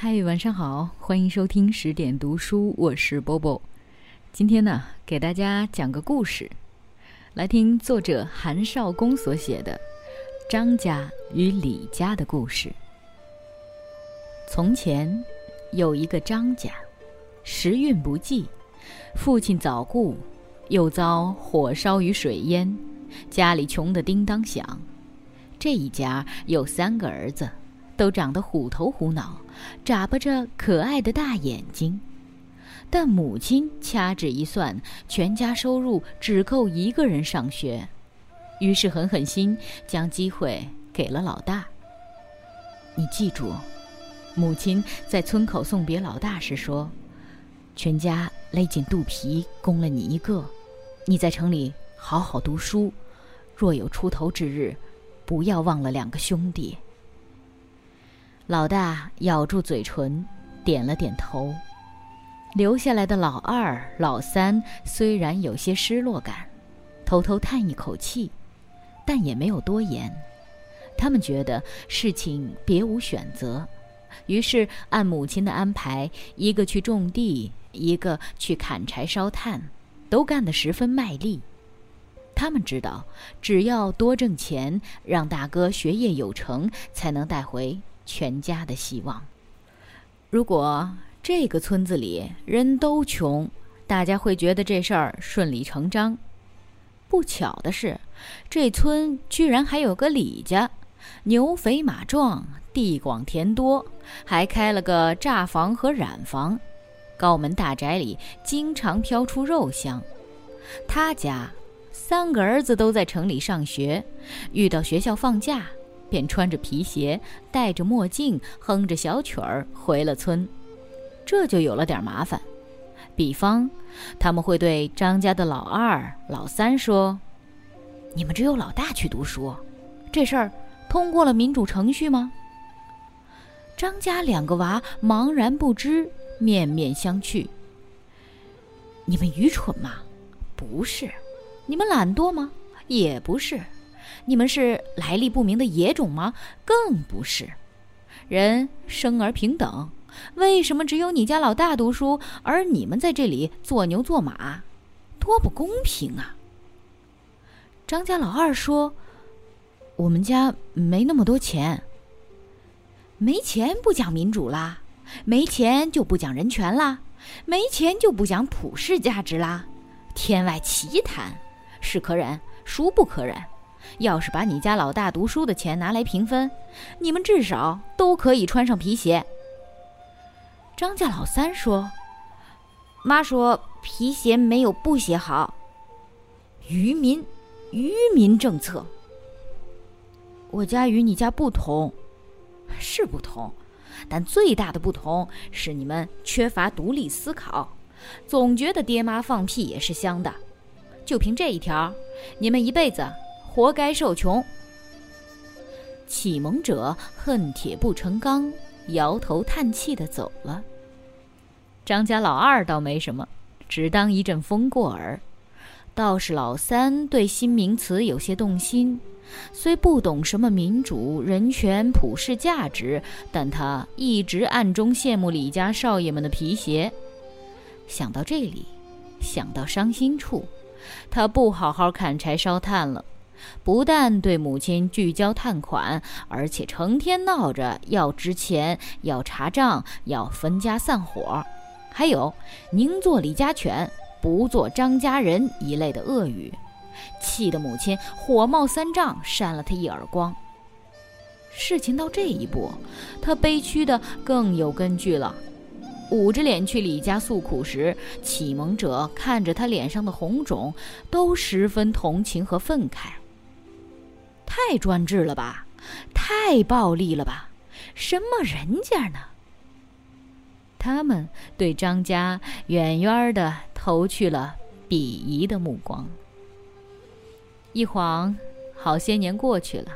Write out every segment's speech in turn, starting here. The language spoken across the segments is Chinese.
嗨，晚上好，欢迎收听十点读书，我是波波。今天呢，给大家讲个故事，来听作者韩少功所写的《张家与李家的故事》。从前有一个张家，时运不济，父亲早故，又遭火烧与水淹，家里穷得叮当响。这一家有三个儿子。都长得虎头虎脑，眨巴着可爱的大眼睛，但母亲掐指一算，全家收入只够一个人上学，于是狠狠心将机会给了老大。你记住，母亲在村口送别老大时说：“全家勒紧肚皮供了你一个，你在城里好好读书，若有出头之日，不要忘了两个兄弟。”老大咬住嘴唇，点了点头。留下来的老二、老三虽然有些失落感，偷偷叹一口气，但也没有多言。他们觉得事情别无选择，于是按母亲的安排，一个去种地，一个去砍柴烧炭，都干得十分卖力。他们知道，只要多挣钱，让大哥学业有成，才能带回。全家的希望。如果这个村子里人都穷，大家会觉得这事儿顺理成章。不巧的是，这村居然还有个李家，牛肥马壮，地广田多，还开了个榨房和染房，高门大宅里经常飘出肉香。他家三个儿子都在城里上学，遇到学校放假。便穿着皮鞋，戴着墨镜，哼着小曲儿回了村，这就有了点麻烦。比方，他们会对张家的老二、老三说：“你们只有老大去读书，这事儿通过了民主程序吗？”张家两个娃茫然不知，面面相觑。你们愚蠢吗？不是。你们懒惰吗？也不是。你们是来历不明的野种吗？更不是。人生而平等，为什么只有你家老大读书，而你们在这里做牛做马？多不公平啊！张家老二说：“我们家没那么多钱。没钱不讲民主啦，没钱就不讲人权啦，没钱就不讲普世价值啦，天外奇谈，是可忍，孰不可忍？”要是把你家老大读书的钱拿来平分，你们至少都可以穿上皮鞋。张家老三说：“妈说皮鞋没有布鞋好。”愚民，愚民政策。我家与你家不同，是不同，但最大的不同是你们缺乏独立思考，总觉得爹妈放屁也是香的。就凭这一条，你们一辈子。活该受穷。启蒙者恨铁不成钢，摇头叹气的走了。张家老二倒没什么，只当一阵风过耳。倒是老三对新名词有些动心，虽不懂什么民主、人权、普世价值，但他一直暗中羡慕李家少爷们的皮鞋。想到这里，想到伤心处，他不好好砍柴烧炭了。不但对母亲拒交探款，而且成天闹着要支钱、要查账、要分家散伙，还有“宁做李家犬，不做张家人”一类的恶语，气得母亲火冒三丈，扇了他一耳光。事情到这一步，他悲屈的更有根据了。捂着脸去李家诉苦时，启蒙者看着他脸上的红肿，都十分同情和愤慨。太专制了吧，太暴力了吧，什么人家呢？他们对张家远远的投去了鄙夷的目光。一晃，好些年过去了，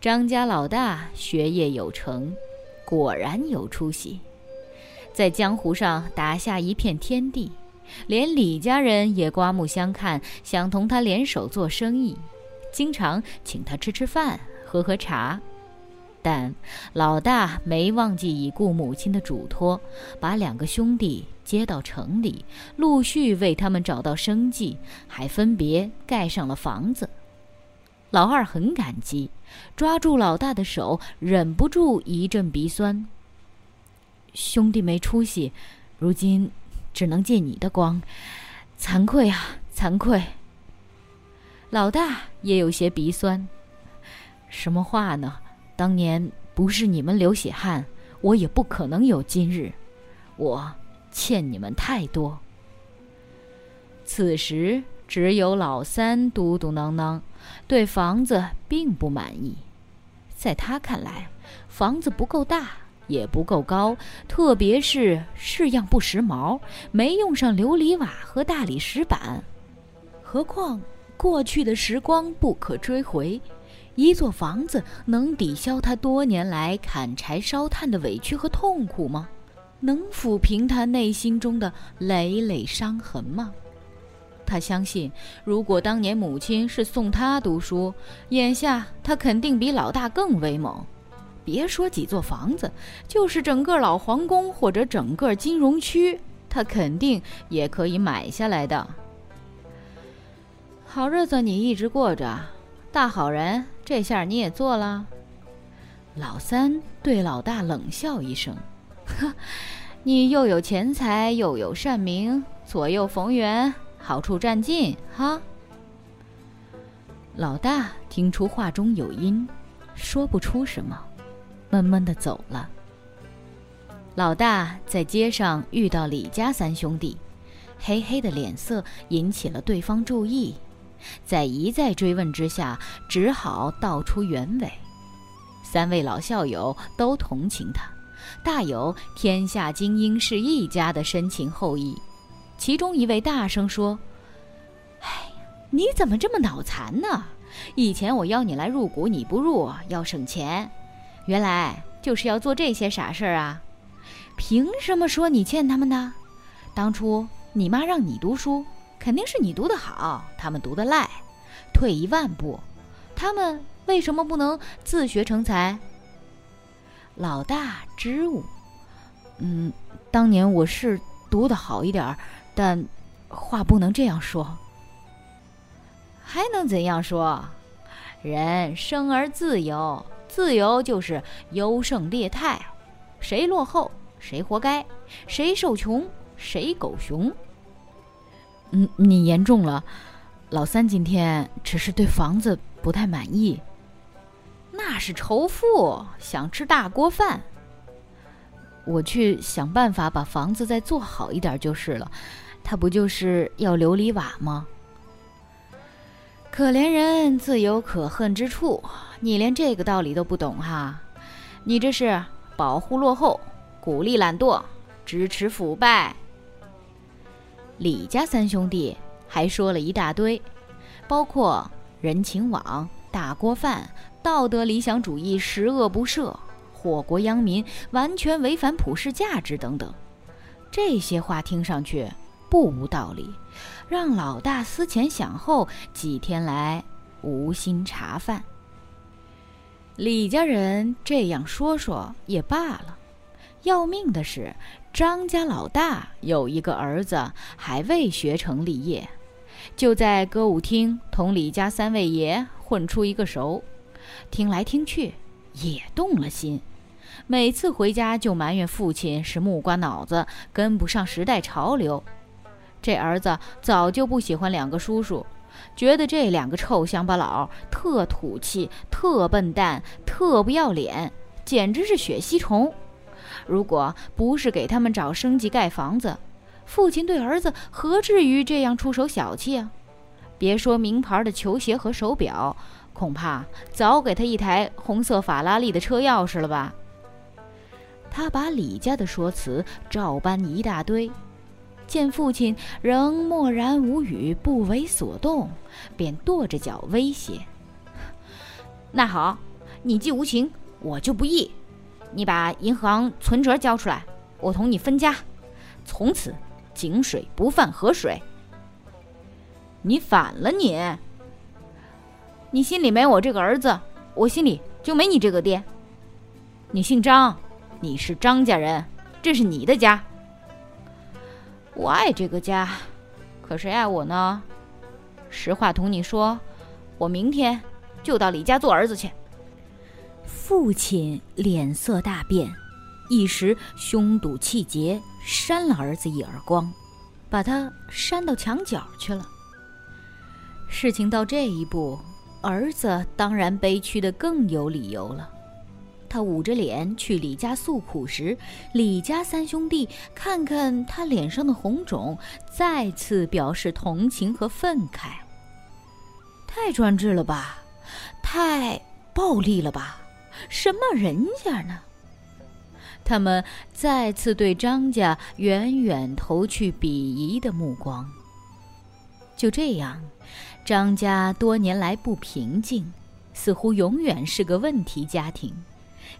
张家老大学业有成，果然有出息，在江湖上打下一片天地，连李家人也刮目相看，想同他联手做生意。经常请他吃吃饭、喝喝茶。但老大没忘记已故母亲的嘱托，把两个兄弟接到城里，陆续为他们找到生计，还分别盖上了房子。老二很感激，抓住老大的手，忍不住一阵鼻酸。兄弟没出息，如今只能借你的光，惭愧啊，惭愧。老大也有些鼻酸。什么话呢？当年不是你们流血汗，我也不可能有今日。我欠你们太多。此时只有老三嘟嘟囔囔，对房子并不满意。在他看来，房子不够大，也不够高，特别是式样不时髦，没用上琉璃瓦和大理石板。何况过去的时光不可追回。一座房子能抵消他多年来砍柴烧炭的委屈和痛苦吗？能抚平他内心中的累累伤痕吗？他相信，如果当年母亲是送他读书，眼下他肯定比老大更威猛。别说几座房子，就是整个老皇宫或者整个金融区，他肯定也可以买下来的。好日子你一直过着，大好人。这下你也做了。老三对老大冷笑一声：“呵，你又有钱财，又有善名，左右逢源，好处占尽，哈。”老大听出话中有音，说不出什么，闷闷的走了。老大在街上遇到李家三兄弟，黑黑的脸色引起了对方注意。在一再追问之下，只好道出原委。三位老校友都同情他，大有天下精英是一家的深情厚谊。其中一位大声说：“哎，你怎么这么脑残呢？以前我邀你来入股，你不入，要省钱，原来就是要做这些傻事儿啊！凭什么说你欠他们的？当初你妈让你读书。”肯定是你读得好，他们读得赖。退一万步，他们为什么不能自学成才？老大支吾，嗯，当年我是读得好一点儿，但话不能这样说。还能怎样说？人生而自由，自由就是优胜劣汰，谁落后谁活该，谁受穷谁狗熊。嗯，你言重了。老三今天只是对房子不太满意。那是仇富，想吃大锅饭。我去想办法把房子再做好一点就是了。他不就是要琉璃瓦吗？可怜人自有可恨之处，你连这个道理都不懂哈？你这是保护落后，鼓励懒惰，支持腐败。李家三兄弟还说了一大堆，包括人情网、大锅饭、道德理想主义、十恶不赦、祸国殃民、完全违反普世价值等等。这些话听上去不无道理，让老大思前想后，几天来无心茶饭。李家人这样说说也罢了，要命的是。张家老大有一个儿子，还未学成立业，就在歌舞厅同李家三位爷混出一个熟，听来听去也动了心。每次回家就埋怨父亲是木瓜脑子，跟不上时代潮流。这儿子早就不喜欢两个叔叔，觉得这两个臭乡巴佬特土气、特笨蛋、特不要脸，简直是血吸虫。如果不是给他们找生计盖房子，父亲对儿子何至于这样出手小气啊？别说名牌的球鞋和手表，恐怕早给他一台红色法拉利的车钥匙了吧？他把李家的说辞照搬一大堆，见父亲仍默然无语、不为所动，便跺着脚威胁：“那好，你既无情，我就不义。”你把银行存折交出来，我同你分家，从此井水不犯河水。你反了你！你心里没我这个儿子，我心里就没你这个爹。你姓张，你是张家人，这是你的家。我爱这个家，可谁爱我呢？实话同你说，我明天就到李家做儿子去。父亲脸色大变，一时胸堵气结，扇了儿子一耳光，把他扇到墙角去了。事情到这一步，儿子当然悲屈的更有理由了。他捂着脸去李家诉苦时，李家三兄弟看看他脸上的红肿，再次表示同情和愤慨。太专制了吧，太暴力了吧，什么人家呢？他们再次对张家远远投去鄙夷的目光。就这样，张家多年来不平静，似乎永远是个问题家庭。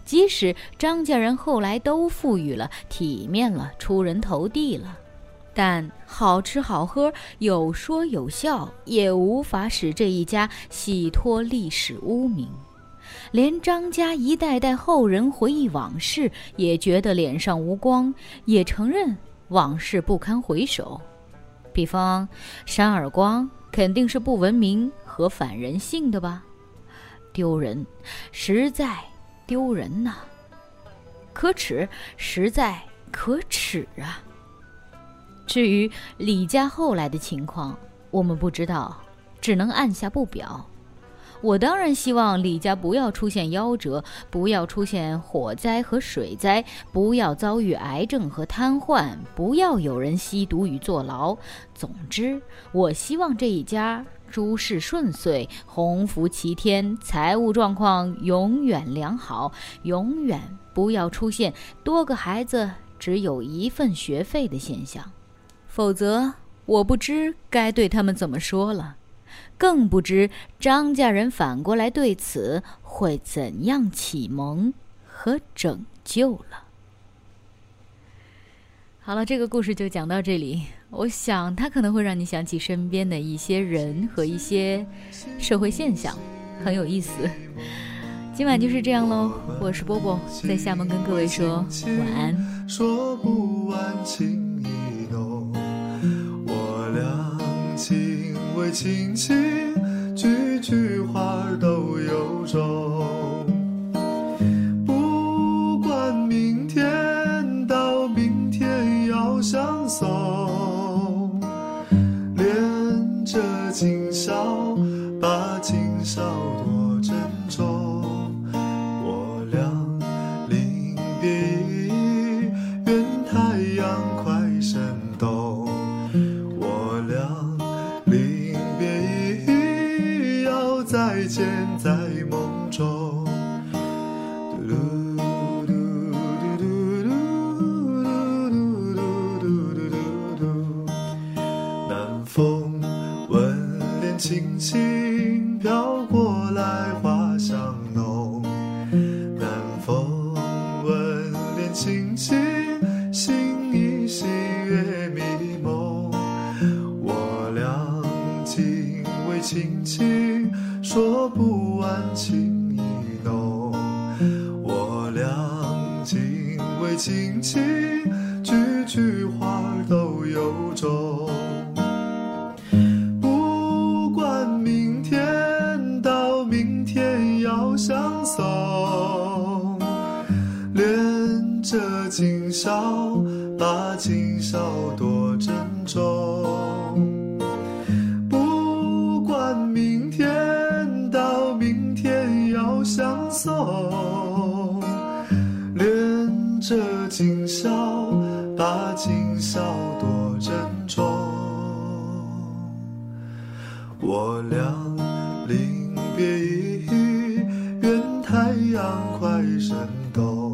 即使张家人后来都富裕了、体面了、出人头地了，但好吃好喝、有说有笑，也无法使这一家洗脱历史污名。连张家一代代后人回忆往事，也觉得脸上无光，也承认往事不堪回首。比方扇耳光，肯定是不文明和反人性的吧？丢人，实在。丢人呐，可耻，实在可耻啊！至于李家后来的情况，我们不知道，只能按下不表。我当然希望李家不要出现夭折，不要出现火灾和水灾，不要遭遇癌症和瘫痪，不要有人吸毒与坐牢。总之，我希望这一家。诸事顺遂，鸿福齐天，财务状况永远良好，永远不要出现多个孩子只有一份学费的现象，否则我不知该对他们怎么说了，更不知张家人反过来对此会怎样启蒙和拯救了。好了，这个故事就讲到这里。我想，它可能会让你想起身边的一些人和一些社会现象，很有意思。今晚就是这样喽，我是波波，在厦门跟各位说晚安。说不完情意轻轻轻今宵把今宵多珍重，不管明天到明天要相送，连着今宵把今宵多珍重。我俩临别一，愿太阳快升东。